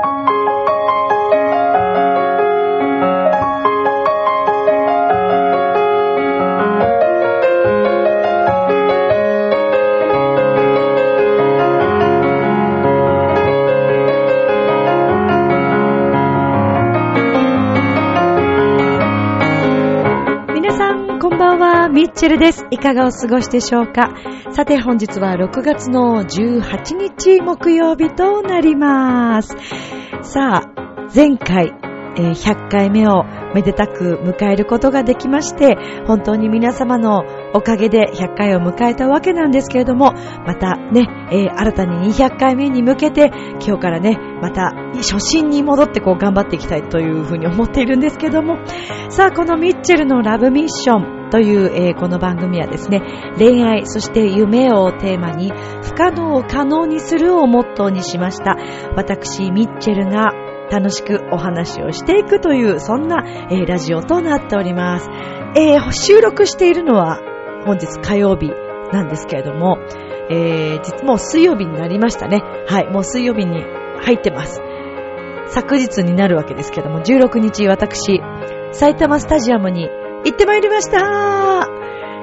皆ミッチェルです。いかがお過ごしでしょうか？さて、本日は6月の18日木曜日となります。さあ、前回、え100回目をめでたく迎えることができまして、本当に皆様のおかげで100回を迎えたわけなんですけれども、またね、えー新たに200回目に向けて、今日からね、また初心に戻ってこう頑張っていきたいというふうに思っているんですけども、さあ、このミッチェルのラブミッションという、えーこの番組はですね、恋愛、そして夢をテーマに、不可能を可能にするをモットーにしました。私、ミッチェルが楽しくお話をしていくという、そんな、えーラジオとなっております。えー収録しているのは本日火曜日なんですけれども、えー実もう水曜日になりましたね。はい、もう水曜日に入ってます。昨日になるわけですけども、16日私、埼玉スタジアムに行ってまいりました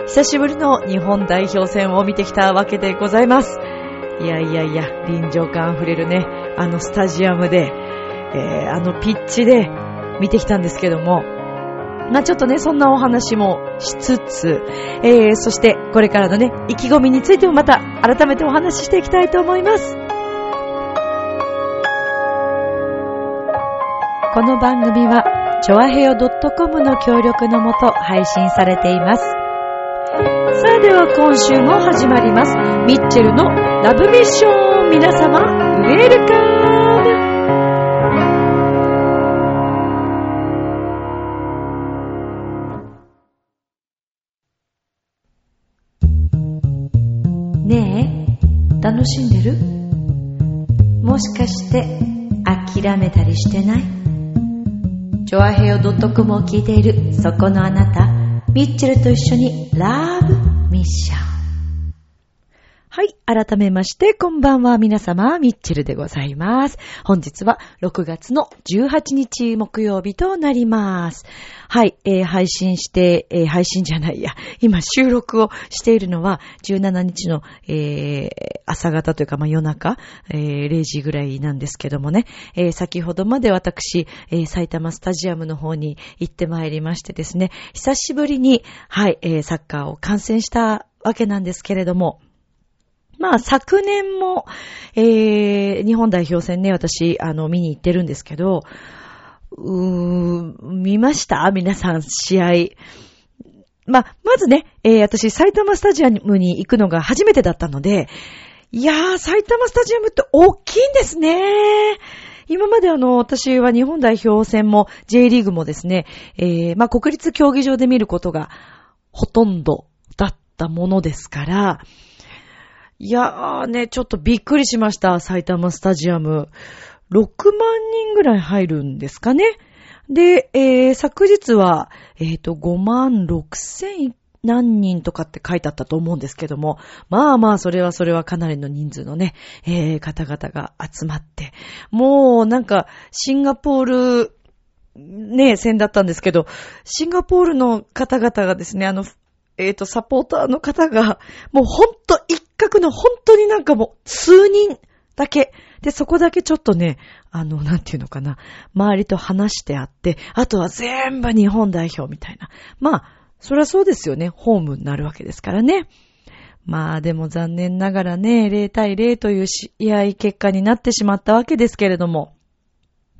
久しぶりの日本代表戦を見てきたわけでございます。いやいやいや、臨場感あふれるね、あのスタジアムで、えーあのピッチで見てきたんですけども、まあちょっとね、そんなお話もしつつ、えー、そしてこれからのね、意気込みについてもまた改めてお話ししていきたいと思います。この番組は、ちょわへよ .com の協力のもと配信されています。さあでは今週も始まります。ミッチェルのラブミッション皆様、ウェルカムねえ、楽しんでる？もしかして諦めたりしてない？ジョアヘヨ .com を聞いているそこのあなた、ミッチェルと一緒にラブミッション。はい。改めまして、こんばんは。皆様、ミッチェルでございます。本日は6月の18日木曜日となります。はい。えー配信して、えー配信じゃないや。今、収録をしているのは、17日の、えー朝方というか、まあ、夜中、えー0時ぐらいなんですけどもね。えー先ほどまで私、えー埼玉スタジアムの方に行ってまいりましてですね、久しぶりに、はい、えーサッカーを観戦したわけなんですけれども、まあ、昨年も、えー、日本代表戦ね、私、あの、見に行ってるんですけど、うーん、見ました？皆さん、試合。まあ、まずね、えー、私、埼玉スタジアムに行くのが初めてだったので、いやー、埼玉スタジアムって大きいんですね。今まであの、私は日本代表戦も J リーグもですね、えー、まあ、国立競技場で見ることがほとんどだったものですから、いやーね、ちょっとびっくりしました、埼玉スタジアム。6万人ぐらい入るんですかね。で、えー、昨日は、えっ、と、5万6千何人とかって書いてあったと思うんですけども、まあまあ、それはそれはかなりの人数のね、えー、方々が集まって、もうなんか、シンガポール、ね、戦だったんですけど、シンガポールの方々がですね、あの、えっ、と、サポーターの方が、もうほんと角の本当になんかもう数人だけ。で、そこだけちょっとね、あの、なんていうのかな、周りと話してあって、あとは全部日本代表みたいな。まあ、そりゃそうですよね。ホームになるわけですからね。まあでも残念ながらね、0対0という試合結果になってしまったわけですけれども。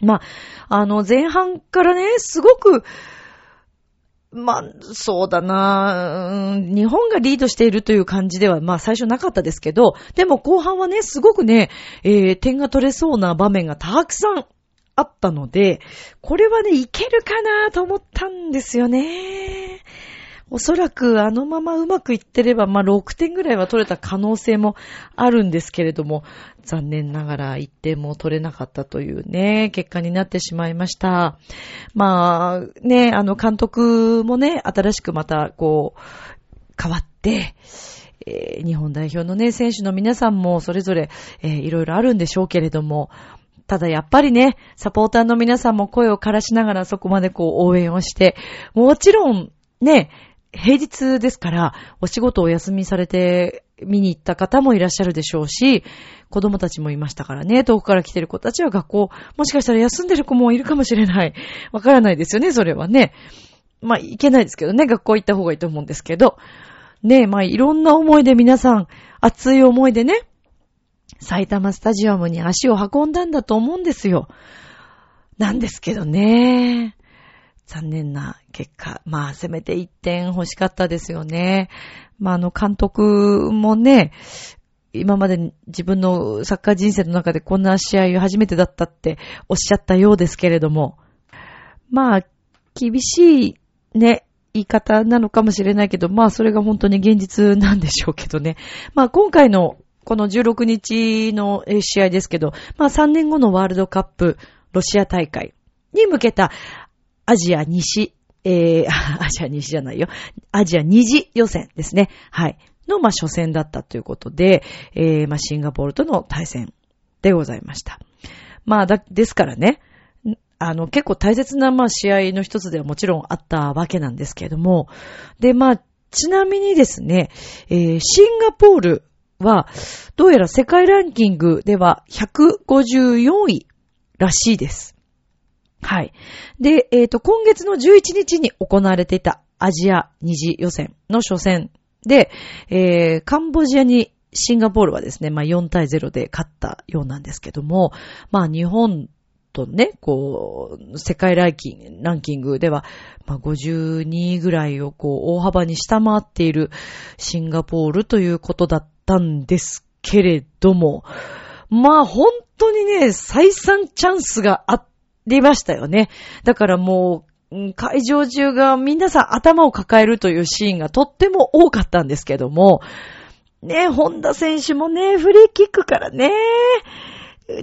まあ、あの、前半からね、すごく、まあ、そうだな、うん日本がリードしているという感じでは、まあ最初なかったですけど、でも後半はね、すごくね、えー点が取れそうな場面がたくさんあったので、これはね、いけるかなと思ったんですよね。おそらくあのままうまくいってれば、まあ6点ぐらいは取れた可能性もあるんですけれども、残念ながら1点も取れなかったというね、結果になってしまいました。まあ、ね、あの監督もね、新しくまたこう、変わって、えー日本代表のね、選手の皆さんもそれぞれ、えーいろいろあるんでしょうけれども、ただやっぱりね、サポーターの皆さんも声を枯らしながらそこまでこう応援をして、もちろんね、平日ですから、お仕事をお休みされて見に行った方もいらっしゃるでしょうし、子供たちもいましたからね、遠くから来てる子たちは学校、もしかしたら休んでる子もいるかもしれない。わからないですよね、それはね。まあ、いけないですけどね、学校行った方がいいと思うんですけど。ねえまあ、いろんな思いで皆さん、熱い思いでね、埼玉スタジアムに足を運んだんだと思うんですよ。なんですけどね。残念な結果。まあ、せめて1点欲しかったですよね。まあ、あの、監督もね、今まで自分のサッカー人生の中でこんな試合初めてだったっておっしゃったようですけれども、まあ、厳しいね、言い方なのかもしれないけど、まあそれが本当に現実なんでしょうけどね。まあ今回のこの16日の試合ですけど、まあ3年後のワールドカップロシア大会に向けたアジア西、えー、アジア西じゃないよ。アジア二次予選ですね。はい。の、まあ、初戦だったということで、えー、まあ、シンガポールとの対戦でございました。まあ、だ、ですからね、あの、結構大切な、まあ、試合の一つではもちろんあったわけなんですけれども、で、まあ、ちなみにですね、えー、シンガポールは、どうやら世界ランキングでは154位らしいです。はい。で、えっ、ー、と、今月の11日に行われていたアジア二次予選の初戦で、えー、カンボジアにシンガポールはですね、まあ4対0で勝ったようなんですけども、まあ日本とね、こう、世界ランキングランキングでは、まあ52位ぐらいをこう、大幅に下回っているシンガポールということだったんですけれども、まあ本当にね、再三チャンスがあって、りましたよね。だからもう、会場中が皆さん頭を抱えるというシーンがとっても多かったんですけども、ね、本田選手もね、フリーキックからね、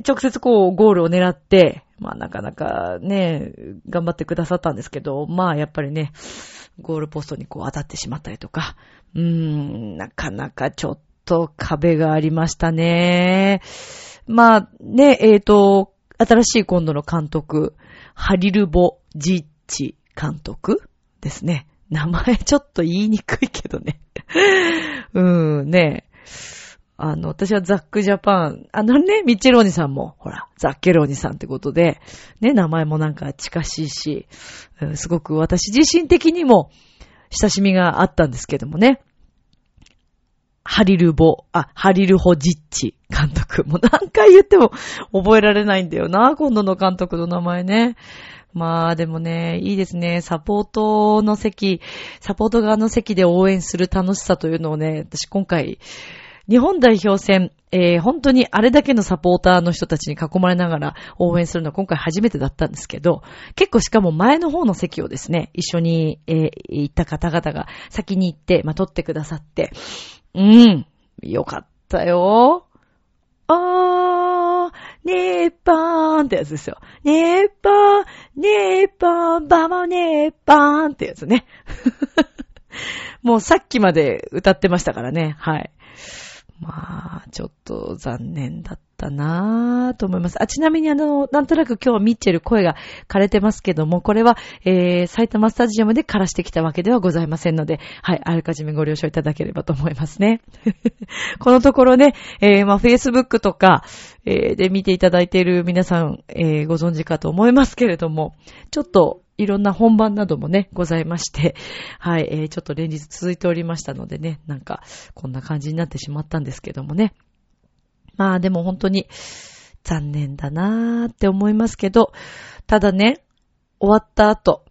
直接こうゴールを狙って、まあなかなかね、頑張ってくださったんですけど、まあやっぱりね、ゴールポストにこう当たってしまったりとか、うーん、なかなかちょっと壁がありましたね。まあね、えっ、ー、と、新しい今度の監督、ハリルボ・ジッチ監督ですね。名前ちょっと言いにくいけどね。うーん、ねあの、私はザックジャパン、あのね、ミッチェローニさんも、ほら、ザッケローニさんってことで、ね、名前もなんか近しいし、すごく私自身的にも親しみがあったんですけどもね。ハリルボ、あ、ハリルホジッチ監督。もう何回言っても覚えられないんだよな、今度の監督の名前ね。まあでもね、いいですね。サポートの席、サポート側の席で応援する楽しさというのをね、私今回、日本代表戦、えー、本当にあれだけのサポーターの人たちに囲まれながら応援するのは今回初めてだったんですけど、結構しかも前の方の席をですね、一緒に、えー、行った方々が先に行って、まあ、撮ってくださって、うん。よかったよ。あー、ねーぱーんってやつですよ。ねーぱー、ねーぱーん、ばもねーぱーんってやつね。もうさっきまで歌ってましたからね。はい。まあ、ちょっと残念だったたなぁと思います。あ、ちなみにあの、なんとなく今日はミッチェル声が枯れてますけども、これは、えー、埼玉スタジアムで枯らしてきたわけではございませんので、はい、あらかじめご了承いただければと思いますね。このところね、えー、まあ、Facebook とか、えー、で見ていただいている皆さん、えー、ご存知かと思いますけれども、ちょっと、いろんな本番などもね、ございまして、はい、えー、ちょっと連日続いておりましたのでね、なんか、こんな感じになってしまったんですけどもね。まあでも本当に残念だなーって思いますけど、ただね、終わった後、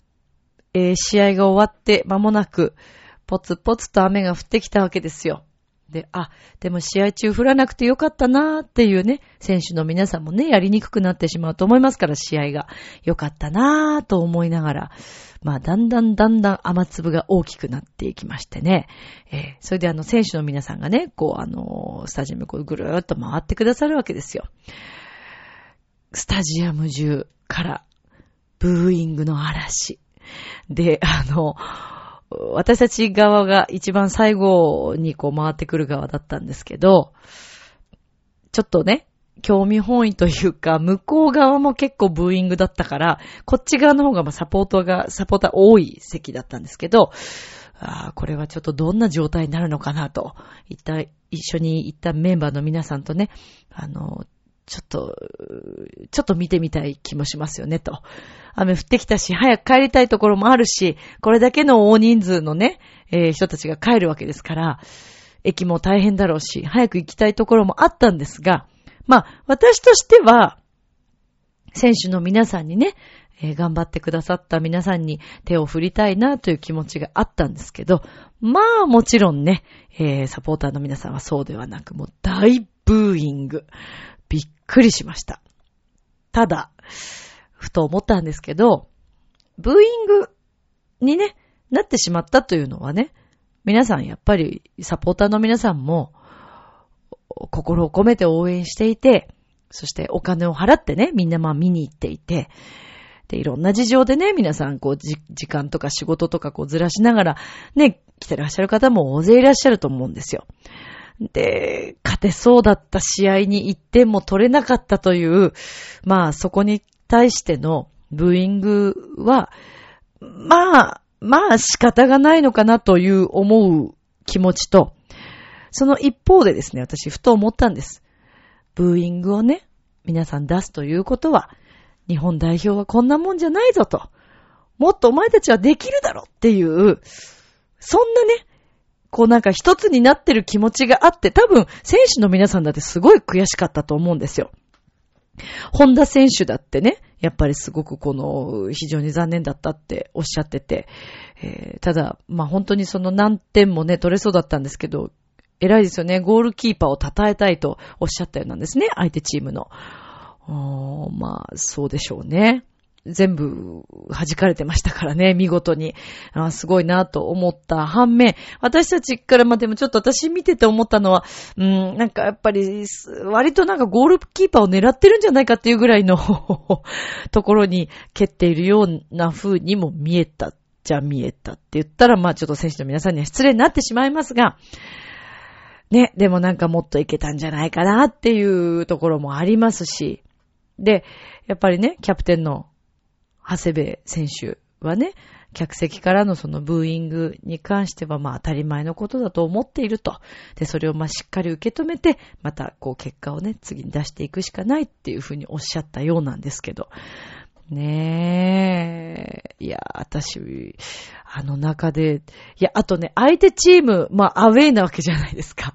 えー、試合が終わって間もなく、ポツポツと雨が降ってきたわけですよ。で、あ、でも試合中降らなくてよかったなーっていうね、選手の皆さんもね、やりにくくなってしまうと思いますから、試合が。よかったなーと思いながら、まあ、だんだんだんだん雨粒が大きくなっていきましてね。えー、それであの、選手の皆さんがね、こう、あのー、スタジアムこうぐるーっと回ってくださるわけですよ。スタジアム中から、ブーイングの嵐。で、あの、私たち側が一番最後にこう回ってくる側だったんですけど、ちょっとね、興味本位というか、向こう側も結構ブーイングだったから、こっち側の方がサポートが、サポーター多い席だったんですけど、あ、これはちょっとどんな状態になるのかなと、一体一緒に行ったメンバーの皆さんとね、あの、ちょっと、ちょっと見てみたい気もしますよね、と。雨降ってきたし、早く帰りたいところもあるし、これだけの大人数のね、えー、人たちが帰るわけですから、駅も大変だろうし、早く行きたいところもあったんですが、まあ、私としては、選手の皆さんにね、えー、頑張ってくださった皆さんに手を振りたいなという気持ちがあったんですけど、まあもちろんね、えー、サポーターの皆さんはそうではなく、もう大ブーイング。びっくりしました。ただ、ふと思ったんですけど、ブーイングにね、なってしまったというのはね、皆さんやっぱりサポーターの皆さんも心を込めて応援していて、そしてお金を払ってね、みんなまあ見に行っていて、で、いろんな事情でね、皆さんこう時間とか仕事とかこうずらしながらね、来てらっしゃる方も大勢いらっしゃると思うんですよ。で、勝てそうだった試合に1点も取れなかったという、まあそこに対してのブーイングは、まあ、まあ仕方がないのかなという思う気持ちと、その一方でですね、私ふと思ったんです。ブーイングをね、皆さん出すということは、日本代表はこんなもんじゃないぞと。もっとお前たちはできるだろっていう、そんなね、こうなんか一つになってる気持ちがあって、多分選手の皆さんだってすごい悔しかったと思うんですよ。本田選手だってね、やっぱりすごくこの、非常に残念だったっておっしゃってて、えー、ただ、まあ本当にその何点もね、取れそうだったんですけど、偉いですよね。ゴールキーパーを称えたいとおっしゃったようなんですね。相手チームの。まあ、そうでしょうね。全部弾かれてましたからね、見事に。あすごいなと思った反面、私たちからまでもちょっと私見てて思ったのは、うん、なんかやっぱり、割となんかゴールキーパーを狙ってるんじゃないかっていうぐらいの ところに蹴っているような風にも見えたじゃ見えたって言ったら、まあちょっと選手の皆さんには失礼になってしまいますが、ね、でもなんかもっといけたんじゃないかなっていうところもありますし、で、やっぱりね、キャプテンの長谷部選手はね、客席からのそのブーイングに関してはまあ当たり前のことだと思っていると。で、それをまあしっかり受け止めて、またこう結果をね、次に出していくしかないっていうふうにおっしゃったようなんですけど。ねえ。いや、私、あの中で、いや、あとね、相手チーム、まあ、アウェイなわけじゃないですか。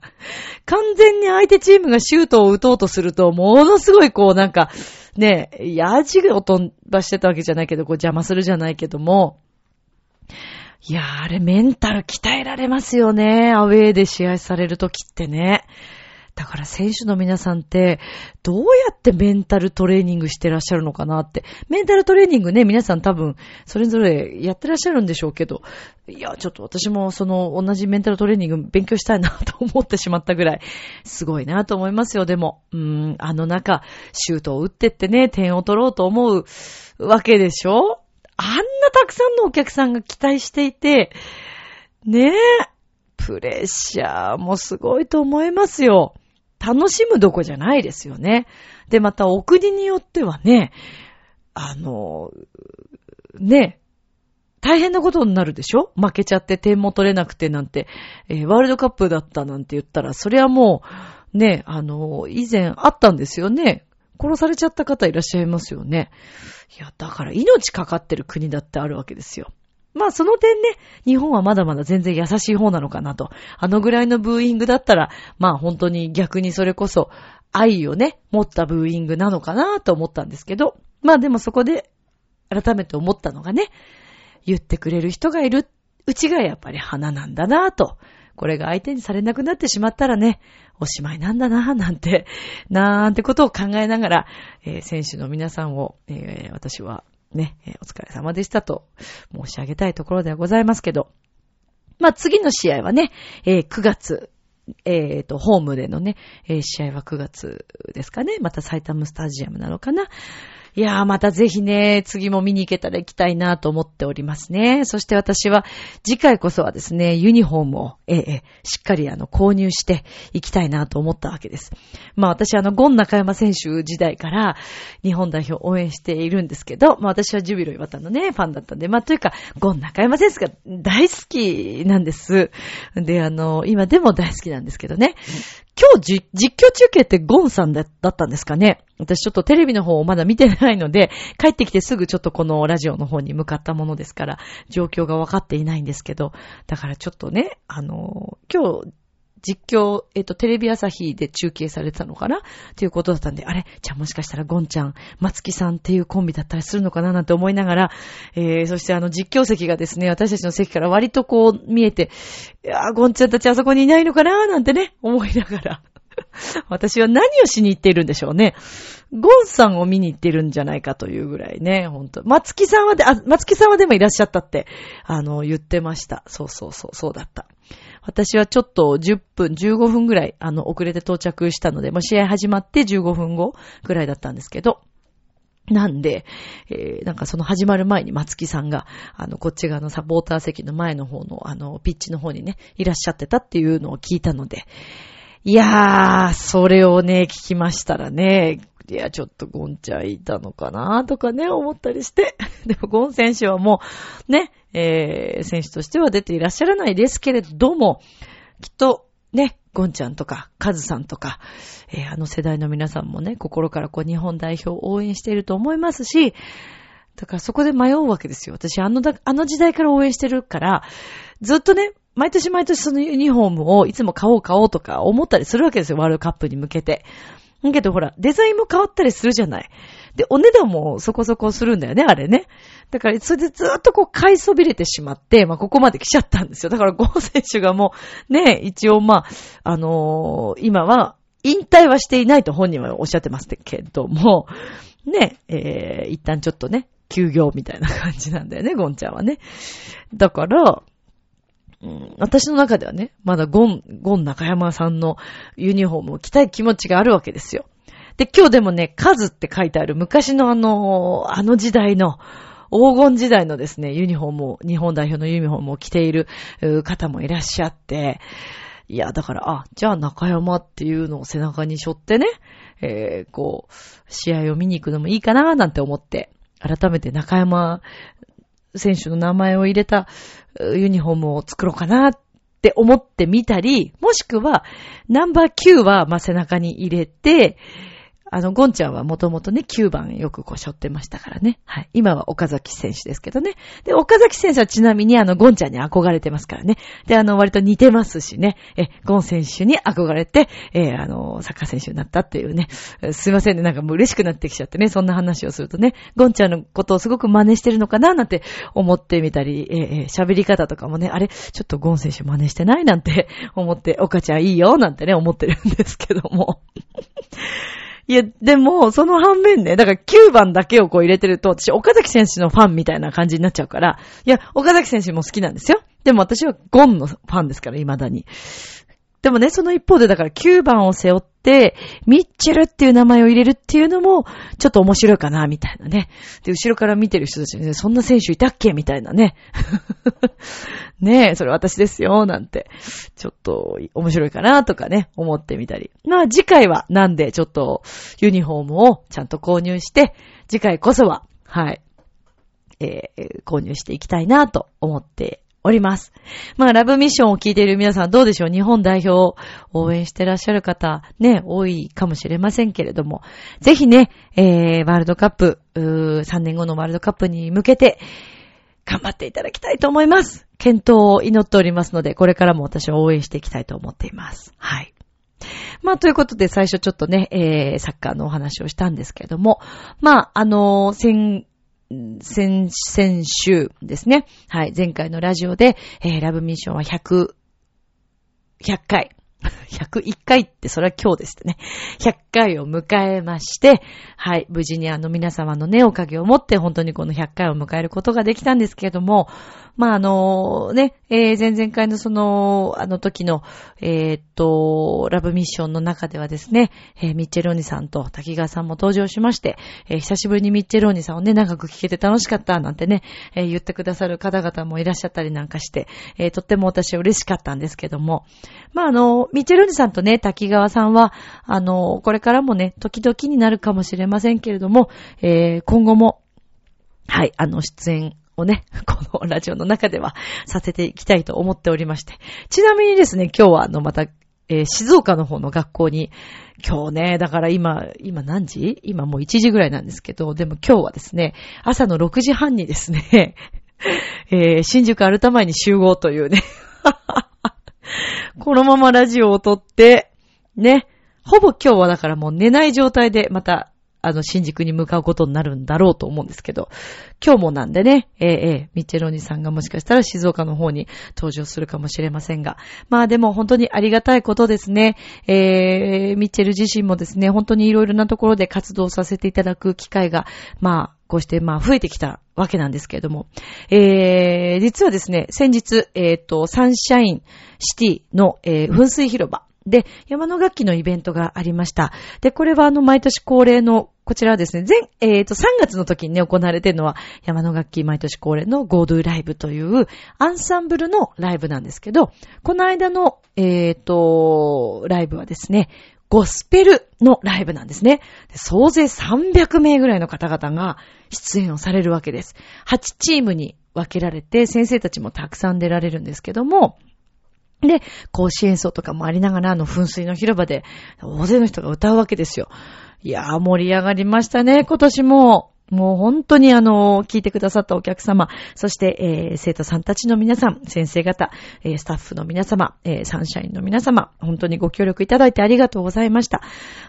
完全に相手チームがシュートを打とうとすると、ものすごいこう、なんか、ねえ、やじを飛ばしてたわけじゃないけど、こう邪魔するじゃないけども、いやあれメンタル鍛えられますよね。アウェーで試合されるときってね。だから選手の皆さんって、どうやってメンタルトレーニングしてらっしゃるのかなって。メンタルトレーニングね、皆さん多分、それぞれやってらっしゃるんでしょうけど、いや、ちょっと私もその同じメンタルトレーニング勉強したいなと思ってしまったぐらい、すごいなと思いますよ、でも。うーん、あの中、シュートを打ってってね、点を取ろうと思うわけでしょ？あんなたくさんのお客さんが期待していて、ねえ、プレッシャーもすごいと思いますよ。楽しむどこじゃないですよね。で、またお国によってはね、あの、ね、大変なことになるでしょ？負けちゃって点も取れなくてなんて、えー、ワールドカップだったなんて言ったら、それはもう、ね、あの、以前あったんですよね。殺されちゃった方いらっしゃいますよね。いや、だから命かかってる国だってあるわけですよ。まあその点ね、日本はまだまだ全然優しい方なのかなと。あのぐらいのブーイングだったら、まあ本当に逆にそれこそ愛をね、持ったブーイングなのかなと思ったんですけど、まあでもそこで改めて思ったのがね、言ってくれる人がいるうちがやっぱり花なんだなと。これが相手にされなくなってしまったらね、おしまいなんだななんて、なんてことを考えながら、えー、選手の皆さんを、えー、私はね、お疲れ様でしたと申し上げたいところではございますけど、まあ、次の試合はね、えー、9月、えっ、ー、と、ホームでのね、えー、試合は9月ですかね。また埼玉スタジアムなのかな。いやー、またぜひね、次も見に行けたら行きたいなと思っておりますね。そして私は、次回こそはですね、ユニフォームを、ええ、しっかりあの、購入して行きたいなと思ったわけです。まあ私あの、ゴン中山選手時代から、日本代表を応援しているんですけど、まあ私はジュビロ岩田のね、ファンだったんで、まあというか、ゴン中山選手が大好きなんです。で、あの、今でも大好きなんですけどね。今日実況中継ってゴンさんだったんですかね？私ちょっとテレビの方をまだ見てないので、帰ってきてすぐちょっとこのラジオの方に向かったものですから、状況がわかっていないんですけど、だからちょっとね、あの、今日、実況、えっ、と、テレビ朝日で中継されてたのかな？っていうことだったんで、あれ？じゃあもしかしたらゴンちゃん、松木さんっていうコンビだったりするのかななんて思いながら、えー、そしてあの実況席がですね、私たちの席から割とこう見えて、いやー、ゴンちゃんたちあそこにいないのかななんてね、思いながら。私は何をしに行っているんでしょうね。ゴンさんを見に行ってるんじゃないかというぐらいね、ほんと。松木さんはで、あ、松木さんはでもいらっしゃったって、あの、言ってました。そうそうそう、そうだった。私はちょっと10分、15分ぐらい、あの、遅れて到着したので、もう試合始まって15分後ぐらいだったんですけど、なんで、えー、なんかその始まる前に松木さんが、あの、こっち側のサポーター席の前の方の、あの、ピッチの方にね、いらっしゃってたっていうのを聞いたので、いやー、それをね、聞きましたらね、いや、ちょっとゴンちゃんいたのかなとかね、思ったりして。でもゴン選手はもう、ね、えー、選手としては出ていらっしゃらないですけれども、きっと、ね、ゴンちゃんとか、カズさんとか、えー、あの世代の皆さんもね、心からこう日本代表を応援していると思いますし、だからそこで迷うわけですよ。私、あのだ、あの時代から応援してるから、ずっとね、毎年毎年そのユニフォームをいつも買おう買おうとか思ったりするわけですよ。ワールドカップに向けて。だけどほら、デザインも変わったりするじゃない。で、お値段もそこそこするんだよね、あれね。だから、それでずっとこう買いそびれてしまって、まあ、ここまで来ちゃったんですよ。だから、ゴー選手がもう、ね、一応まあ、あのー、今は、引退はしていないと本人はおっしゃってますけども、ね、えー、一旦ちょっとね、休業みたいな感じなんだよね、ゴンちゃんはね。だから、うん、私の中ではね、まだゴン、ゴン中山さんのユニフォームを着たい気持ちがあるわけですよ。で、今日でもね、カズって書いてある昔のあの、あの時代の、黄金時代のですね、ユニフォームを、日本代表のユニフォームを着ている方もいらっしゃって、いや、だから、あ、じゃあ中山っていうのを背中に背負ってね、えー、こう、試合を見に行くのもいいかななんて思って、改めて中山選手の名前を入れたユニフォームを作ろうかなって思ってみたり、もしくは、ナンバー9は、ま背中に入れて、あの、ゴンちゃんはもともとね、9番よくこう背負ってましたからね。はい。今は岡崎選手ですけどね。で、岡崎選手はちなみにあの、ゴンちゃんに憧れてますからね。で、あの、割と似てますしね。え、ゴン選手に憧れて、えー、あの、サッカー選手になったっていうね。すいませんね。なんかもう嬉しくなってきちゃってね。そんな話をするとね。ゴンちゃんのことをすごく真似してるのかななんて思ってみたり、えー、喋り方とかもね、あれ、ちょっとゴン選手真似してないなんて思って、岡ちゃんいいよなんてね、思ってるんですけども。いや、でも、その反面ね、だから9番だけをこう入れてると、私、岡崎選手のファンみたいな感じになっちゃうから、いや、岡崎選手も好きなんですよ。でも私はゴンのファンですから、未だに。でもね、その一方でだから9番を背負って、ミッチェルっていう名前を入れるっていうのも、ちょっと面白いかな、みたいなね。で、後ろから見てる人たちにね、そんな選手いたっけみたいなね。ねえ、それ私ですよ、なんて。ちょっと面白いかな、とかね、思ってみたり。まあ次回はなんでちょっとユニフォームをちゃんと購入して、次回こそは、はい、えー、購入していきたいなと思っております。まあ、ラブミッションを聞いている皆さんどうでしょう？日本代表を応援してらっしゃる方、ね、多いかもしれませんけれども、ぜひね、えー、ワールドカップ、3年後のワールドカップに向けて、頑張っていただきたいと思います。検討を祈っておりますので、これからも私は応援していきたいと思っています。はい。まあ、ということで最初ちょっとね、えー、サッカーのお話をしたんですけれども、まあ、あのー、先、先週ですね。はい。前回のラジオで、えー、ラブミッションは100、100回。101回ってそれは今日ですね。100回を迎えまして、はい。無事にあの皆様のね、おかげを持って本当にこの100回を迎えることができたんですけれども、まあ、あの、ね、えー、前々回のその、あの時の、えー、っと、ラブミッションの中ではですね、えー、ミッチェローニさんと滝川さんも登場しまして、えー、久しぶりにミッチェローニさんをね、長く聞けて楽しかったなんてね、えー、言ってくださる方々もいらっしゃったりなんかして、えー、とっても私は嬉しかったんですけども、まあ、あの、ミッチェローニさんとね、滝川さんは、あの、これからもね、時々になるかもしれませんけれども、えー、今後も、はい、あの、出演をね、このラジオの中ではさせていきたいと思っておりまして。ちなみにですね、今日はあの、また、えー、静岡の方の学校に、今日ね、だから今、今何時？今もう1時ぐらいなんですけど、でも今日はですね、朝の6時半にですね、えー、新宿アルタ前に集合というね このままラジオを撮って、ね、ほぼ今日はだからもう寝ない状態でまたあの、新宿に向かうことになるんだろうと思うんですけど、今日もなんでね、えー、えー、ミッチェロニさんがもしかしたら静岡の方に登場するかもしれませんが、まあでも本当にありがたいことですね。えー、ミッチェル自身もですね、本当にいろいろなところで活動させていただく機会が、まあ、こうしてまあ増えてきたわけなんですけれども、えー、実はですね、先日、えっ、ー、と、サンシャインシティの、えー、噴水広場、で、山の楽器のイベントがありました。で、これはあの、毎年恒例の、こちらはですね、前、えっ、ー、と、3月の時にね、行われてるのは、山の楽器毎年恒例のゴードゥライブというアンサンブルのライブなんですけど、この間の、えっ、ー、と、ライブはですね、ゴスペルのライブなんですね。総勢300名ぐらいの方々が出演をされるわけです。8チームに分けられて、先生たちもたくさん出られるんですけども、で、甲子演奏とかもありながら、あの噴水の広場で大勢の人が歌うわけですよ。いやー、盛り上がりましたね、今年も。もう本当にあの、聞いてくださったお客様、そして、えー、生徒さんたちの皆さん、先生方、えー、スタッフの皆様、えー、サンシャインの皆様、本当にご協力いただいてありがとうございました。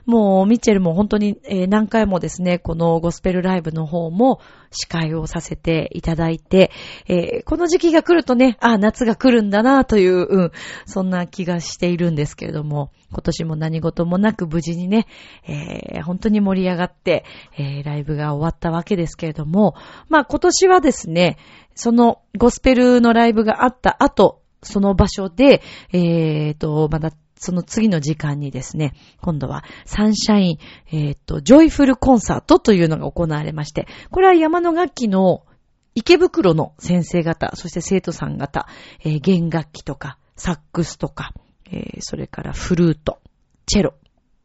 もう、ミッチェルも本当に、えー、何回もですね、このゴスペルライブの方も司会をさせていただいて、えー、この時期が来るとね、あ、夏が来るんだなという、うん、そんな気がしているんですけれども、今年も何事もなく無事にね、えー、本当に盛り上がって、えー、ライブが終わったわけですけれども、まあ今年はですね、そのゴスペルのライブがあった後、その場所で、えーと、まだその次の時間にですね、今度はサンシャイン、えっ、ー、と、ジョイフルコンサートというのが行われまして、これは山の楽器の池袋の先生方、そして生徒さん方、えー、弦楽器とか、サックスとか、えー、それからフルート、チェロ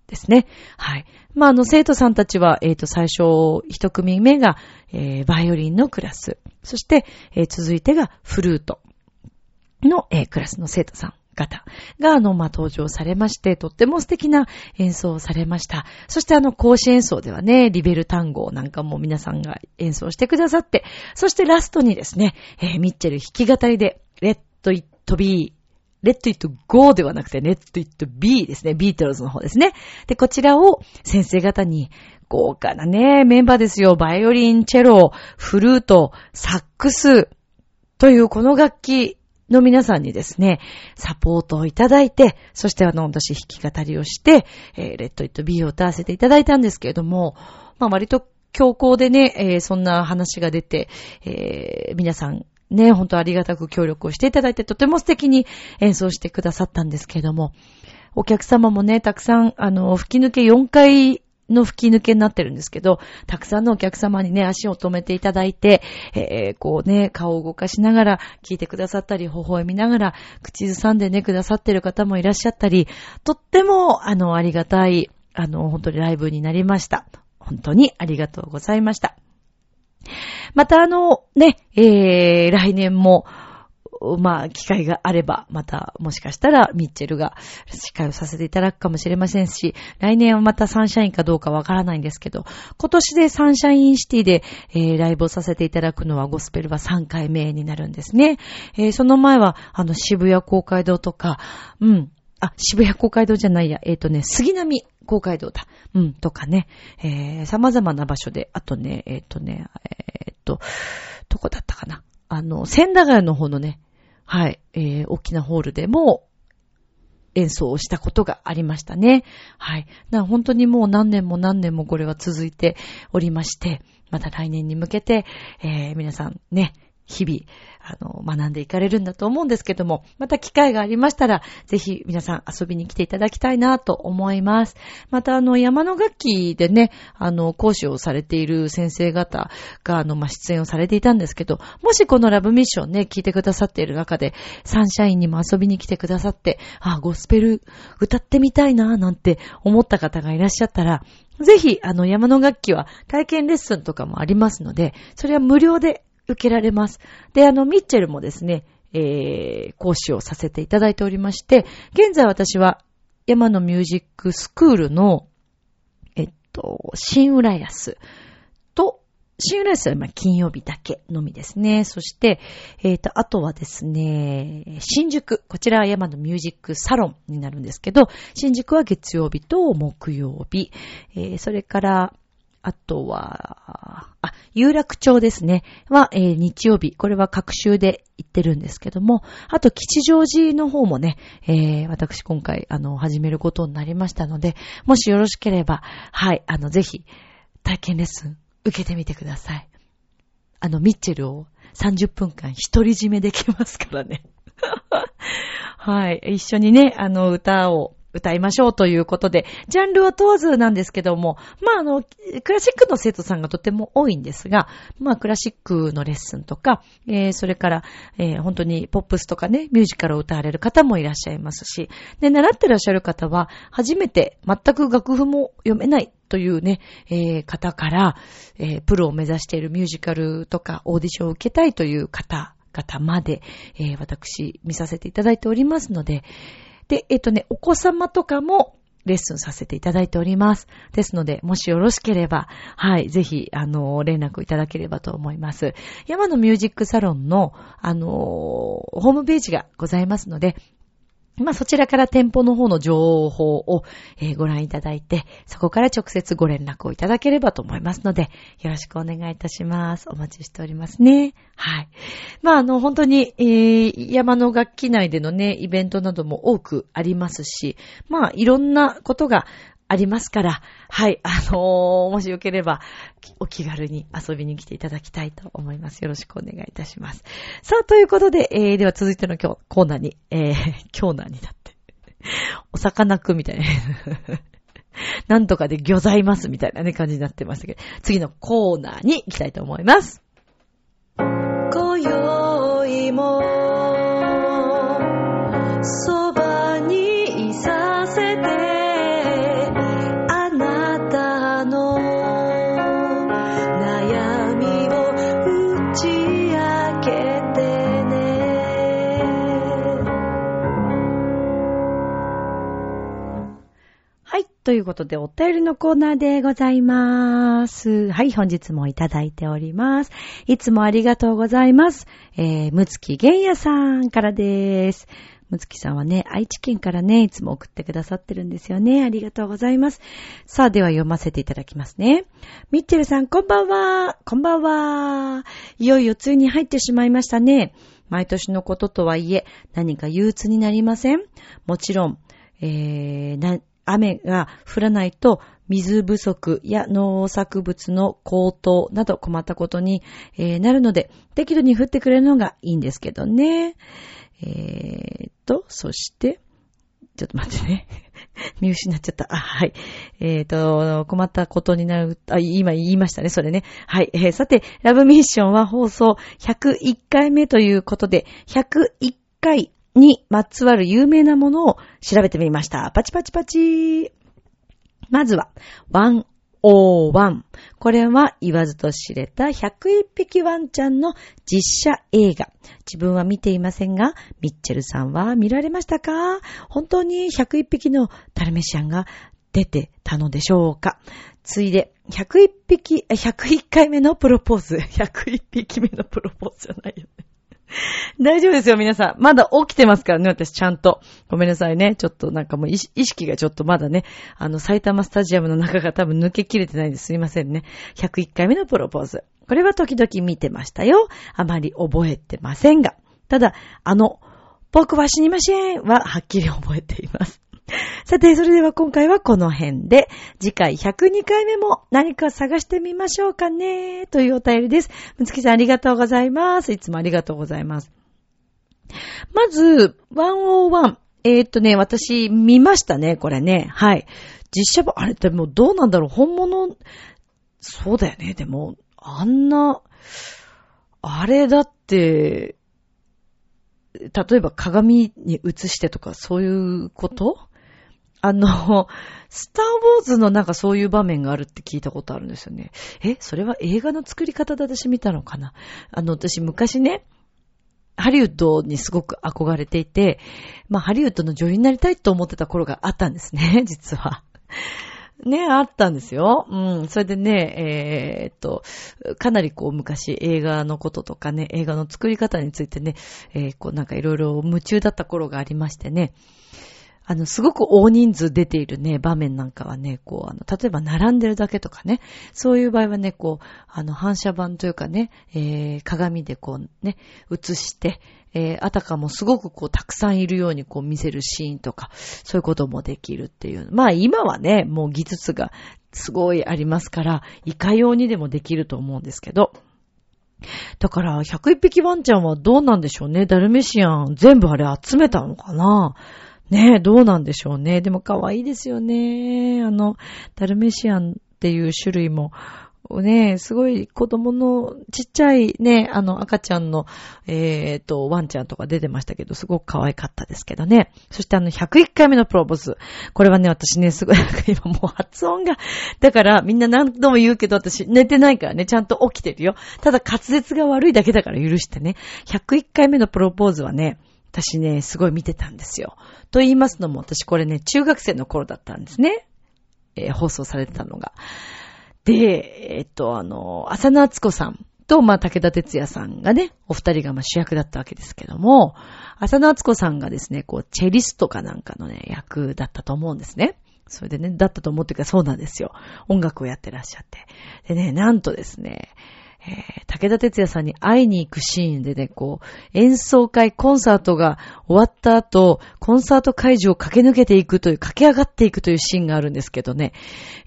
ですね。はい。まあ、あの、生徒さんたちは、えっ、ー、と、最初、一組目が、えー、バイオリンのクラス。そして、えー、続いてがフルートの、えー、クラスの生徒さん。方が、あの、まあ、登場されまして、とっても素敵な演奏をされました。そして、あの、講師演奏ではね、リベル単語なんかも皆さんが演奏してくださって、そしてラストにですね、えー、ミッチェル弾き語りで、レッド・イット・ビー、Let It Go ではなくて、 Let It Be ですね。ビートルズの方ですね。で、こちらを先生方に、豪華なね、メンバーですよ。バイオリン、チェロ、フルート、サックスというこの楽器の皆さんにですね、サポートをいただいて、そしてあの、私弾き語りをして、えー、 Let It Be を歌わせていただいたんですけれども、まあ割と強行でね、えー、そんな話が出て、えー、皆さんね、本当ありがたく協力をしていただいて、とても素敵に演奏してくださったんですけれども、お客様もね、たくさん、あの、吹き抜け4回の吹き抜けになってるんですけど、たくさんのお客様にね、足を止めていただいて、えー、こうね、顔を動かしながら聞いてくださったり、微笑みながら、口ずさんでね、くださってる方もいらっしゃったり、とっても、あの、ありがたい、あの、本当にライブになりました。本当にありがとうございました。またあの、ね、えー、来年も、まあ、機会があれば、また、もしかしたら、ミッチェルが司会をさせていただくかもしれませんし、来年はまたサンシャインかどうかわからないんですけど、今年でサンシャインシティで、えー、ライブをさせていただくのは、ゴスペルは3回目になるんですね。えー、その前は、あの、渋谷公会堂とか、うん、あ、渋谷公会堂じゃないや、えっ、ー、とね、杉並公会堂だ。うん、とかね、えー、様々な場所で、あとね、えっ、ー、とね、えっ、と、どこだったかな。あの、千駄ヶ谷の方のね、はい、えー、大きなホールでも演奏をしたことがありましたね。はい。な本当にもう何年も何年もこれは続いておりまして、また来年に向けて、えー、皆さんね、日々、あの、学んでいかれるんだと思うんですけども、また機会がありましたら、ぜひ皆さん遊びに来ていただきたいなと思います。また、あの、山の楽器でね、あの、講師をされている先生方が、あの、ま、出演をされていたんですけど、もしこのラブミッションね、聞いてくださっている中で、サンシャインにも遊びに来てくださって、あ、ゴスペル歌ってみたいな、なんて思った方がいらっしゃったら、ぜひ、あの、山の楽器は体験レッスンとかもありますので、それは無料で受けられます。で、あの、ミッチェルもですね、えー、講師をさせていただいておりまして、現在私は山のミュージックスクールの、えっと、新浦安と、新浦安は今金曜日だけのみですね。そして、えっ、と、あとはですね、新宿。こちらは山のミュージックサロンになるんですけど、新宿は月曜日と木曜日。えー、それから、あとは、あ、有楽町ですね。は、えー、日曜日。これは各週で行ってるんですけども、あと吉祥寺の方もね、えー、私今回、あの、始めることになりましたので、もしよろしければ、はい、あの、ぜひ、体験レッスン受けてみてください。あの、ミッチェルを30分間独り占めできますからね。はい。一緒にね、あの、歌を歌いましょうということで、ジャンルは問わずなんですけども、まあ、あの、クラシックの生徒さんがとても多いんですが、まあ、クラシックのレッスンとか、えー、それから、えー、本当にポップスとかね、ミュージカルを歌われる方もいらっしゃいますし、で、習ってらっしゃる方は、初めて全く楽譜も読めないというね、えー、方から、えー、プロを目指しているミュージカルとかオーディションを受けたいという方方まで、えー、私見させていただいておりますので、で、えっとね、お子様とかもレッスンさせていただいております。ですので、もしよろしければ、はい、ぜひ、あの、連絡いただければと思います。山のミュージックサロンの、あの、ホームページがございますので、まあ、そちらから店舗の方の情報を、ご覧いただいて、そこから直接ご連絡をいただければと思いますので、よろしくお願いいたします。お待ちしておりますね。はい。まあ、あの、本当に、えー、山の楽器内でのね、イベントなども多くありますし、まあ、いろんなことがありますから、はい、あのー、もしよければ、お気軽に遊びに来ていただきたいと思います。よろしくお願いいたします。さあ、ということで、えー、では続いての今日、コーナーに、えー、コーナーになって、お魚くんみたいな。なんとかで魚ざいますみたいなね、感じになってましたけど、次のコーナーに行きたいと思います。今宵も、ということで、お便りのコーナーでございまーす。はい、本日もいただいております。いつもありがとうございます。えー、むつきげんやさんからです。むつきさんはね、愛知県からね、いつも送ってくださってるんですよね。ありがとうございます。さあ、では読ませていただきますね。ミッチェルさん、こんばんは。こんばんは。いよいよ梅雨に入ってしまいましたね。毎年のこととはいえ、何か憂鬱になりません？もちろん、えー、な、雨が降らないと水不足や農作物の高騰など困ったことに、なるので、適度に降ってくれるのがいいんですけどね。えー、と、そして、ちょっと待ってね。見失っちゃった。あ、はい。えっ、ー、と、困ったことになる、あ、今言いましたね、それね。はい。えー、さて、ラブミッションは放送101回目ということで、101回にまつわる有名なものを調べてみました。パチパチパチ。まずは、101。これは言わずと知れた101匹ワンちゃんの実写映画。自分は見ていませんが、ミッチェルさんは見られましたか？本当に101匹のタルメシアンが出てたのでしょうか？ついで、101匹、101回目のプロポーズ。101匹目のプロポーズじゃないよね。大丈夫ですよ、皆さん。まだ起きてますからね、私ちゃんと。ごめんなさいね。ちょっとなんかもう意識がちょっとまだね、あの、埼玉スタジアムの中が多分抜けきれてないです。すいませんね。101回目のプロポーズ。これは時々見てましたよ。あまり覚えてませんが。ただ、あの、僕は死にましぇんははっきり覚えています。さて、それでは今回はこの辺で、次回102回目も何か探してみましょうかね、というお便りです。むつきさんありがとうございます。いつもありがとうございます。まず、101。えー、っとね、私見ましたね、これね。はい。実写版、あれってもうどうなんだろう本物、そうだよね。でも、あんな、あれだって、例えば鏡に映してとかそういうこと？あの、スターウォーズのなんかそういう場面があるって聞いたことあるんですよね。え、それは映画の作り方で私見たのかな？あの、私昔ね、ハリウッドにすごく憧れていて、まあハリウッドの女優になりたいと思ってた頃があったんですね、実は。ね、あったんですよ。うん。それでね、えー、っと、かなりこう昔映画のこととかね、映画の作り方についてね、えー、こうなんかいろいろ夢中だった頃がありましてね。あの、すごく大人数出ているね、場面なんかはね、こう、あの、例えば並んでるだけとかね、そういう場合はね、こう、あの、反射板というかね、えー、鏡でこうね、映して、えー、あたかもすごくこう、たくさんいるようにこう見せるシーンとか、そういうこともできるっていう。まあ今はね、もう技術がすごいありますから、いかようにでもできると思うんですけど、だから、101匹ワンちゃんはどうなんでしょうね。ダルメシアン全部あれ集めたのかな？ねえ、どうなんでしょうね。でも可愛いですよね。あの、ダルメシアンっていう種類も、ねえ、すごい子供のちっちゃいね、あの赤ちゃんの、えっ、ー、と、ワンちゃんとか出てましたけど、すごく可愛かったですけどね。そしてあの、101回目のプロポーズ。これはね、私ね、すごい、今もう発音が、だからみんな何度も言うけど、私寝てないからね、ちゃんと起きてるよ。ただ滑舌が悪いだけだから許してね。101回目のプロポーズはね、私ね、すごい見てたんですよ。と言いますのも、私これね、中学生の頃だったんですね。えー、放送されてたのが。で、えー、っと、あの、浅野敦子さんと、まあ、武田哲也さんがね、お二人がまあ主役だったわけですけども、浅野敦子さんがですね、こう、チェリストかなんかのね、役だったと思うんですね。それでね、だったと思ってかそうなんですよ。音楽をやってらっしゃって。でね、なんとですね、えー、武田哲也さんに会いに行くシーンでね、こう、演奏会、コンサートが終わった後、コンサート会場を駆け抜けていくという、駆け上がっていくというシーンがあるんですけどね、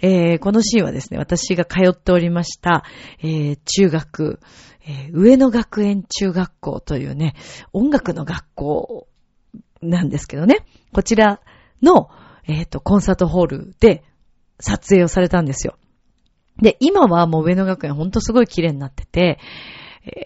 えー、このシーンはですね、私が通っておりました、えー、中学、え上野学園中学校というね、音楽の学校なんですけどね、こちらの、えっ、と、コンサートホールで撮影をされたんですよ。で、今はもう上野学園ほんとすごい綺麗になってて、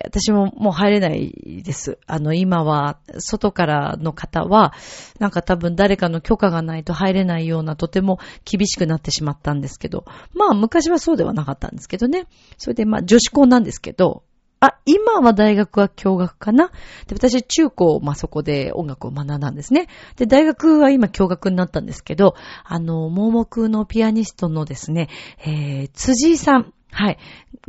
私ももう入れないです。あの、今は、外からの方は、なんか多分誰かの許可がないと入れないような、とても厳しくなってしまったんですけど、まあ昔はそうではなかったんですけどね。それでまあ女子校なんですけど、あ、今は大学は教学かな？で、私中高、まあ、そこで音楽を学んだんですね。で、大学は今教学になったんですけど、あの、盲目のピアニストのですね、えー、辻井さん、はい、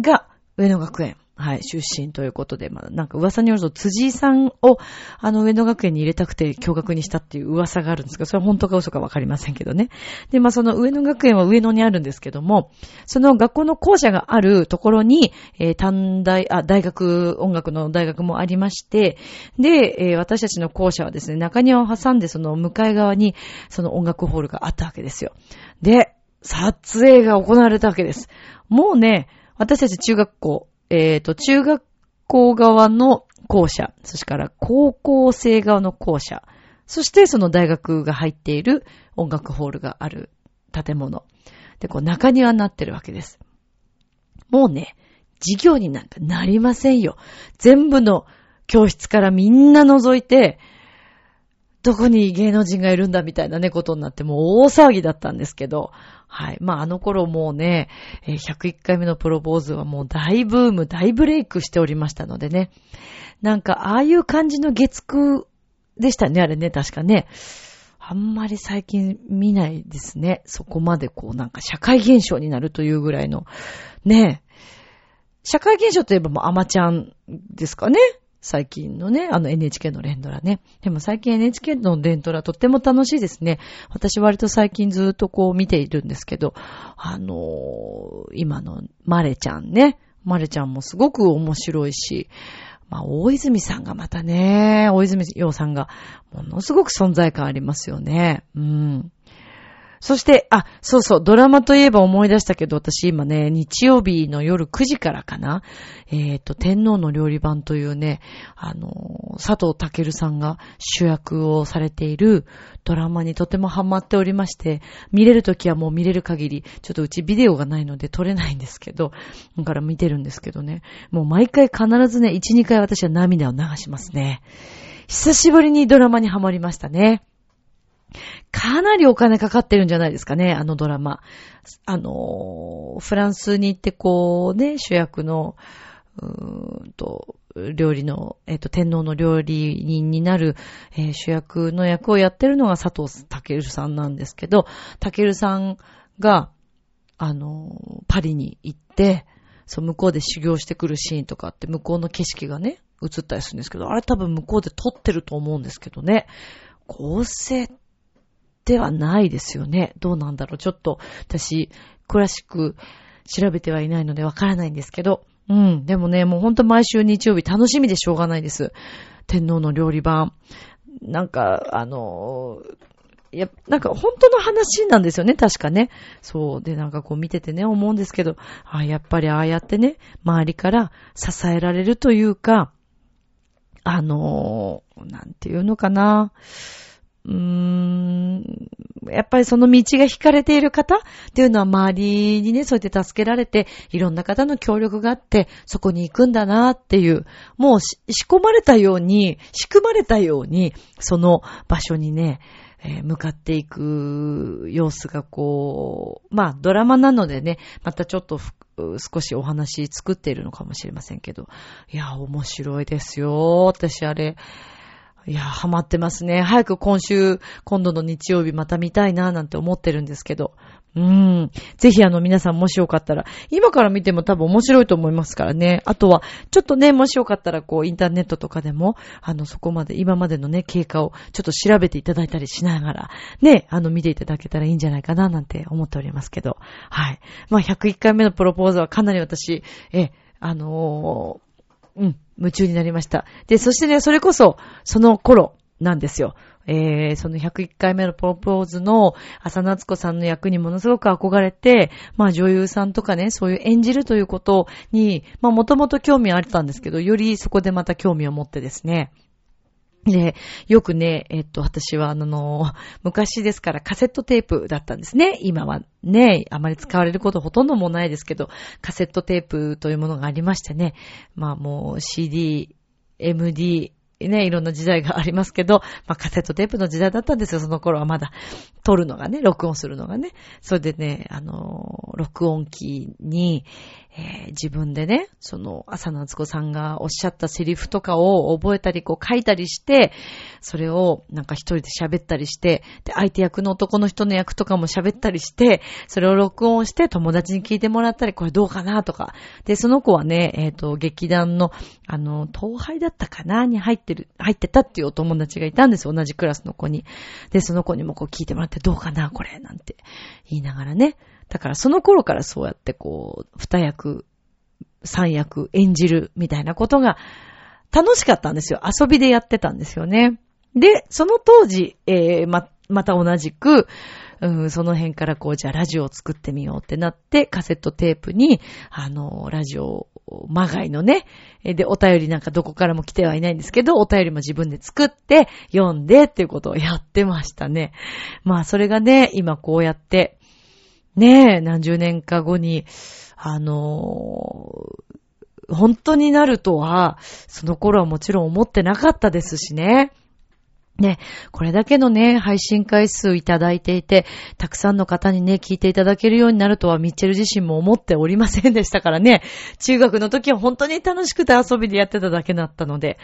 が、上野学園、はい、出身ということで、まあ、なんか噂によると、辻井さんを、あの、上野学園に入れたくて、驚愕にしたっていう噂があるんですが、それは本当か嘘かわかりませんけどね。で、まあ、その上野学園は上野にあるんですけども、その学校の校舎があるところに、えー、短大、あ、大学、音楽の大学もありまして、で、えー、私たちの校舎はですね、中庭を挟んで、その向かい側に、その音楽ホールがあったわけですよ。で、撮影が行われたわけです。もうね、私たち中学校、えっ、ー、と、中学校側の校舎、そしてから高校生側の校舎、そしてその大学が入っている音楽ホールがある建物。で、こう中庭になってるわけです。もうね、授業になんかなりませんよ。全部の教室からみんな覗いて、どこに芸能人がいるんだみたいなね、ことになってもう大騒ぎだったんですけど、はい。まあ、あの頃もうね、101回目のプロポーズはもう大ブーム、大ブレイクしておりましたのでね。なんか、ああいう感じの月9でしたね、あれね、確かね。あんまり最近見ないですね。そこまでこうなんか社会現象になるというぐらいの。ね社会現象といえばもうアマちゃんですかね。最近のね、あの NHK の連ドラね。でも最近 NHK の連ドラとっても楽しいですね。私割と最近ずっとこう見ているんですけど、あのー、今のマレちゃんね。マレちゃんもすごく面白いし、まあ、大泉さんがまたね、大泉洋さんが、ものすごく存在感ありますよね。うん。そして、あ、そうそう、ドラマといえば思い出したけど、私今ね、日曜日の夜9時からかな、えっ、ー、と、天皇の料理版というね、あの、佐藤健さんが主役をされているドラマにとてもハマっておりまして、見れるときはもう見れる限り、ちょっとうちビデオがないので撮れないんですけど、だから見てるんですけどね、もう毎回必ずね、1、2回私は涙を流しますね。久しぶりにドラマにハマりましたね。かなりお金かかってるんじゃないですかね、あのドラマ。あの、フランスに行ってこうね、主役の、うーんと、料理の、えっ、ー、と、天皇の料理人になる、えー、主役の役をやってるのが佐藤健さんなんですけど、健さんが、あの、パリに行って、そう、向こうで修行してくるシーンとかって、向こうの景色がね、映ったりするんですけど、あれ多分向こうで撮ってると思うんですけどね。構成ではないですよね。どうなんだろう。ちょっと、私、詳しく調べてはいないのでわからないんですけど。うん。でもね、もうほんと毎週日曜日楽しみでしょうがないです。天皇の料理版。なんか、あのいや、なんか本当の話なんですよね、確かね。そう。で、なんかこう見ててね、思うんですけど、あやっぱりああやってね、周りから支えられるというか、あのなんていうのかな。うーん、やっぱりその道が引かれている方っていうのは周りにね、そうやって助けられて、いろんな方の協力があって、そこに行くんだなっていう、もう仕込まれたように、仕組まれたように、その場所にね、えー、向かっていく様子がこう、まあドラマなのでね、またちょっと少しお話作っているのかもしれませんけど、いや、面白いですよ。私あれ、いや、ハマってますね。早く今週、今度の日曜日また見たいななんて思ってるんですけど。うん。ぜひあの皆さんもしよかったら、今から見ても多分面白いと思いますからね。あとは、ちょっとね、もしよかったらこうインターネットとかでも、あのそこまで、今までのね、経過をちょっと調べていただいたりしながら、ね、あの見ていただけたらいいんじゃないかななんて思っておりますけど。はい。まあ101回目のプロポーズはかなり私、え、あのー、うん、夢中になりました。で、そしてね、それこそ、その頃なんですよ。えー、その101回目のプロポーズの浅夏子さんの役にものすごく憧れて、まあ女優さんとかね、そういう演じるということに、まあもともと興味あったんですけど、よりそこでまた興味を持ってですね、で、よくね、えっと、私はあの、昔ですからカセットテープだったんですね。今はね、あまり使われることほとんどもないですけど、カセットテープというものがありましてね。まあもう CD、MD、ね、いろんな時代がありますけど、まあ、カセットテープの時代だったんですよ、その頃はまだ。撮るのがね、録音するのがね。それでね、あの、録音機に、えー、自分でね、その、朝夏子さんがおっしゃったセリフとかを覚えたり、こう書いたりして、それをなんか一人で喋ったりして、で、相手役の男の人の役とかも喋ったりして、それを録音して友達に聞いてもらったり、これどうかなとか。で、その子はね、えっ、ー、と、劇団の、あの、東廃だったかなに入ってる、入ってたっていうお友達がいたんです、同じクラスの子に。で、その子にもこう聞いてもらってどうかな、これ、なんて言いながらね。だからその頃からそうやってこう、二役、三役演じるみたいなことが楽しかったんですよ。遊びでやってたんですよね。で、その当時、えー、ま、また同じく、うん、その辺からこう、じゃあラジオを作ってみようってなって、カセットテープに、あの、ラジオ、まがいのね、で、お便りなんかどこからも来てはいないんですけど、お便りも自分で作って、読んでっていうことをやってましたね。まあ、それがね、今こうやって、ねえ、何十年か後に、あのー、本当になるとは、その頃はもちろん思ってなかったですしね。ね、これだけのね、配信回数いただいていて、たくさんの方にね、聞いていただけるようになるとは、ミッチェル自身も思っておりませんでしたからね。中学の時は本当に楽しくて遊びでやってただけだったので。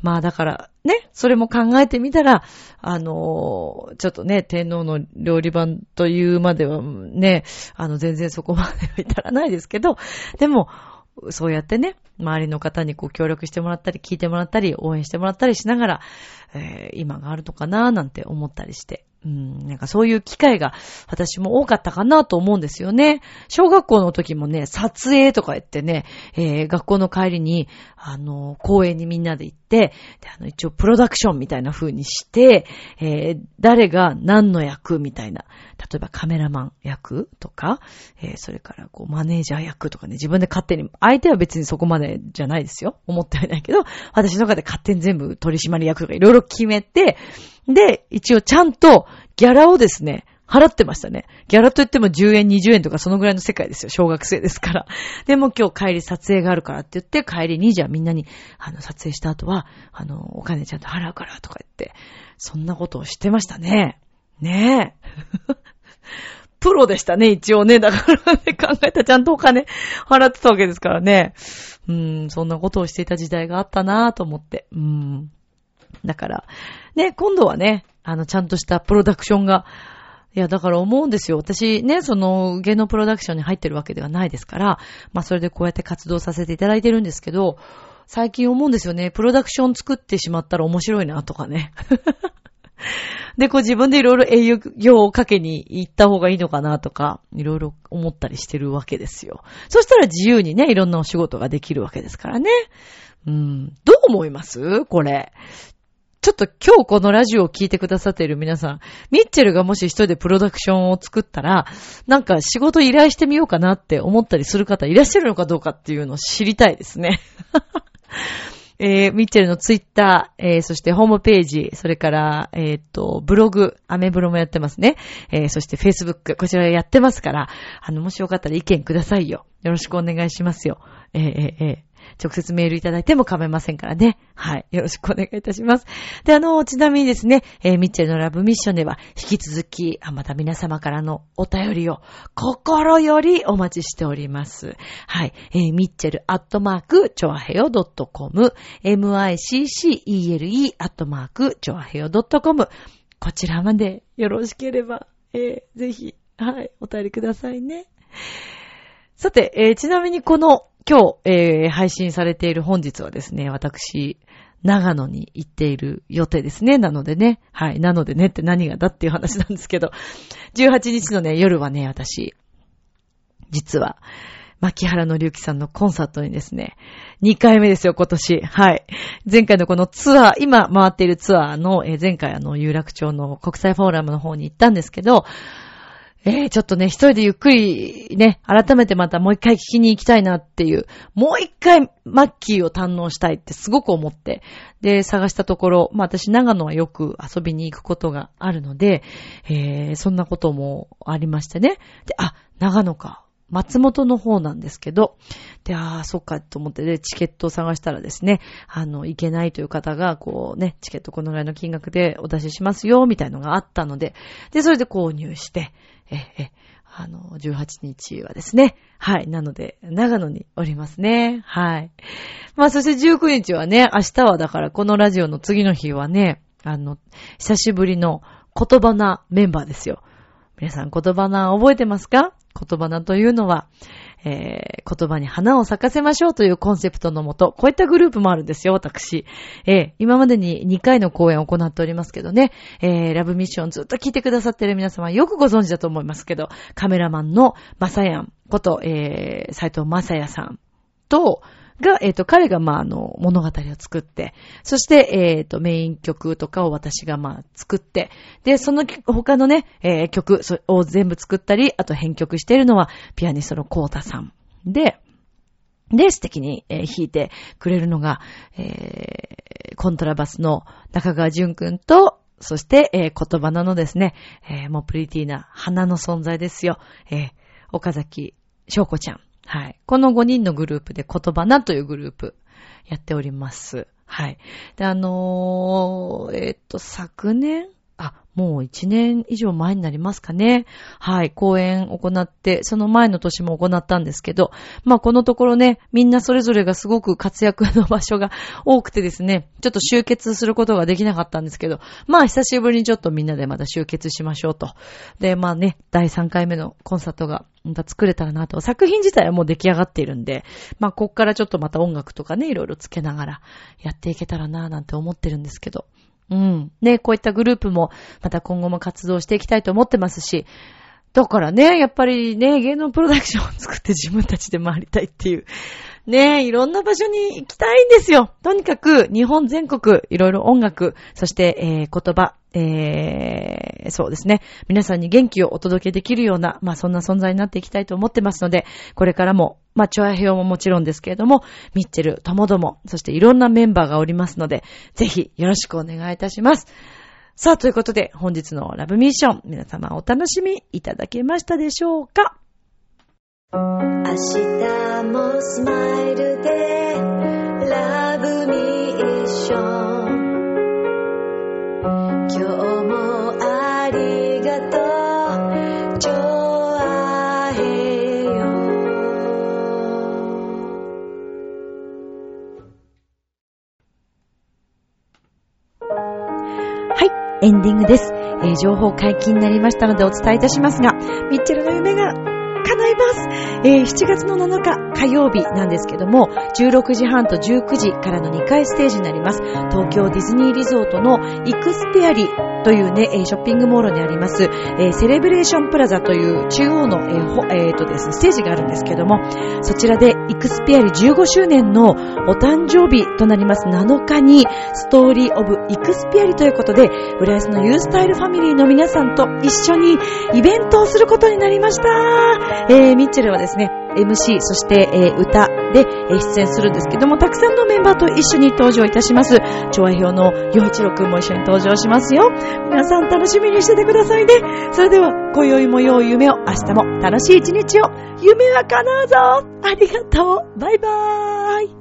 まあだから、ね、それも考えてみたら、あの、ちょっとね、天皇の料理版というまではね、あの、全然そこまでは至らないですけど、でも、そうやってね、周りの方にこう協力してもらったり、聞いてもらったり、応援してもらったりしながら、えー、今があるのかななんて思ったりして。うん、なんかそういう機会が私も多かったかなと思うんですよね。小学校の時もね、撮影とか言ってね、えー、学校の帰りに、あの、公園にみんなで行って、で、あの、一応プロダクションみたいな風にして、えー、誰が何の役みたいな、例えばカメラマン役とか、えー、それからこうマネージャー役とかね、自分で勝手に、相手は別にそこまでじゃないですよ。思ってはいないけど、私の中で勝手に全部取締役とかいろいろ決めて、で、一応ちゃんとギャラをですね、払ってましたね。ギャラといっても10円、20円とかそのぐらいの世界ですよ。小学生ですから。でも今日帰り撮影があるからって言って、帰りにじゃあみんなに、あの、撮影した後は、あの、お金ちゃんと払うからとか言って、そんなことをしてましたね。ねえ。プロでしたね、一応ね。だからね、考えたらちゃんとお金払ってたわけですからね。うん、そんなことをしていた時代があったなぁと思って。うん。だから、ね、今度はね、あの、ちゃんとしたプロダクションが、いや、だから思うんですよ。私ね、その芸能プロダクションに入ってるわけではないですから、まあそれでこうやって活動させていただいてるんですけど、最近思うんですよね。プロダクション作ってしまったら面白いなとかね。で、こう自分でいろいろ営業をかけに行った方がいいのかなとか、いろいろ思ったりしてるわけですよ。そしたら自由にね、いろんなお仕事ができるわけですからね。うん。どう思います？これ。ちょっと今日このラジオを聞いてくださっている皆さん、ミッチェルがもし一人でプロダクションを作ったら、なんか仕事依頼してみようかなって思ったりする方いらっしゃるのかどうかっていうのを知りたいですね。えー、ミッチェルのツイッター、えー、そしてホームページ、それから、えー、っと、ブログ、アメブロもやってますね。えー、そしてフェイスブック、こちらやってますから、あの、もしよかったら意見くださいよ。よろしくお願いしますよ。えー、えー、え、直接メールいただいても構いませんからね。はい。よろしくお願いいたします。で、あの、ちなみにですね、えー、ミッチェルのラブミッションでは、引き続き、あ、また皆様からのお便りを、心よりお待ちしております。はい。えー、ミッチェルアットマーク、チョアヘヨ .com、miccele アットマーク、チョアヘヨ .com、こちらまでよろしければ、えー、ぜひ、はい、お便りくださいね。さて、えー、ちなみにこの今日、えー、配信されている本日はですね、私、長野に行っている予定ですね。なのでね。はい。なのでねって何がだっていう話なんですけど、18日のね、夜はね、私、実は、牧原の隆起さんのコンサートにですね、2回目ですよ、今年。はい。前回のこのツアー、今回っているツアーの、前回あの、有楽町の国際フォーラムの方に行ったんですけど、えー、ちょっとね、一人でゆっくりね、改めてまたもう一回聞きに行きたいなっていう、もう一回マッキーを堪能したいってすごく思って、で、探したところ、まあ私長野はよく遊びに行くことがあるので、えー、そんなこともありましてね。で、あ、長野か。松本の方なんですけど、で、ああ、そっかと思ってで、チケットを探したらですね、あの、行けないという方が、こうね、チケットこのぐらいの金額でお出ししますよ、みたいのがあったので、で、それで購入して、え、え、あの、18日はですね。はい。なので、長野におりますね。はい。まあ、そして19日はね、明日はだからこのラジオの次の日はね、あの、久しぶりの言葉なメンバーですよ。皆さん言葉な覚えてますか？言葉なというのは、えー、言葉に花を咲かせましょうというコンセプトのもと、こういったグループもあるんですよ、私。えー、今までに2回の講演を行っておりますけどね、えー、ラブミッションずっと聞いてくださってる皆様よくご存知だと思いますけど、カメラマンのまさやんこと、えー、斎藤まさやさんと、が、えっ、ー、と、彼が、まあ、あの、物語を作って、そして、えっ、ー、と、メイン曲とかを私が、まあ、作って、で、その他のね、えー、曲を全部作ったり、あと編曲しているのは、ピアニストのコータさん。で、で、素敵に、え、弾いてくれるのが、えー、コントラバスの中川淳くんと、そして、えー、言葉なのですね、えー、もうプリティな花の存在ですよ。えー、岡崎翔子ちゃん。はい。この5人のグループで言葉なというグループやっております。はい。で、あのー、え、っと、昨年あ、もう1年以上前になりますかね。はい、講演行って、その前の年も行ったんですけど、まあこのところね、みんなそれぞれがすごく活躍の場所が多くてですね、ちょっと集結することができなかったんですけど、まあ久しぶりにちょっとみんなでまた集結しましょうと。で、まあね、第3回目のコンサートがまた作れたらなと。作品自体はもう出来上がっているんで、まあこっからちょっとまた音楽とかね、いろいろつけながらやっていけたらななんて思ってるんですけど、うん。ね、こういったグループも、また今後も活動していきたいと思ってますし、だからね、やっぱりね、芸能プロダクションを作って自分たちで回りたいっていう。ねいろんな場所に行きたいんですよ。とにかく、日本全国、いろいろ音楽、そして、えー、言葉、えー、そうですね。皆さんに元気をお届けできるような、まあそんな存在になっていきたいと思ってますので、これからも、まあ、チョアヘオももちろんですけれども、ミッチェル、ともども、そしていろんなメンバーがおりますので、ぜひよろしくお願いいたします。さあ、ということで、本日のラブミッション、皆様お楽しみいただけましたでしょうか？明日もスマイルでラブミッションエンディングです。えー、情報解禁になりましたのでお伝えいたしますが、ミッチェルの夢が叶います。えー、7月の7日火曜日なんですけども、16時半と19時からの2回ステージになります。東京ディズニーリゾートのイクスペアリというね、ショッピングモールにあります、え、セレブレーションプラザという中央の、えーえー、とですね、ステージがあるんですけども、そちらでイクスペアリ15周年のお誕生日となります7日に、ストーリーオブイクスペアリということで、浦安のユースタイルファミリーの皆さんと一緒にイベントをすることになりました。えー、ミッチェルはですね、MC、そして、えー、歌で、えー、出演するんですけども、たくさんのメンバーと一緒に登場いたします。調和表の洋一郎くんも一緒に登場しますよ。皆さん楽しみにしててくださいね。それでは、今宵も良い夢を、明日も楽しい一日を、夢は叶うぞありがとうバイバーイ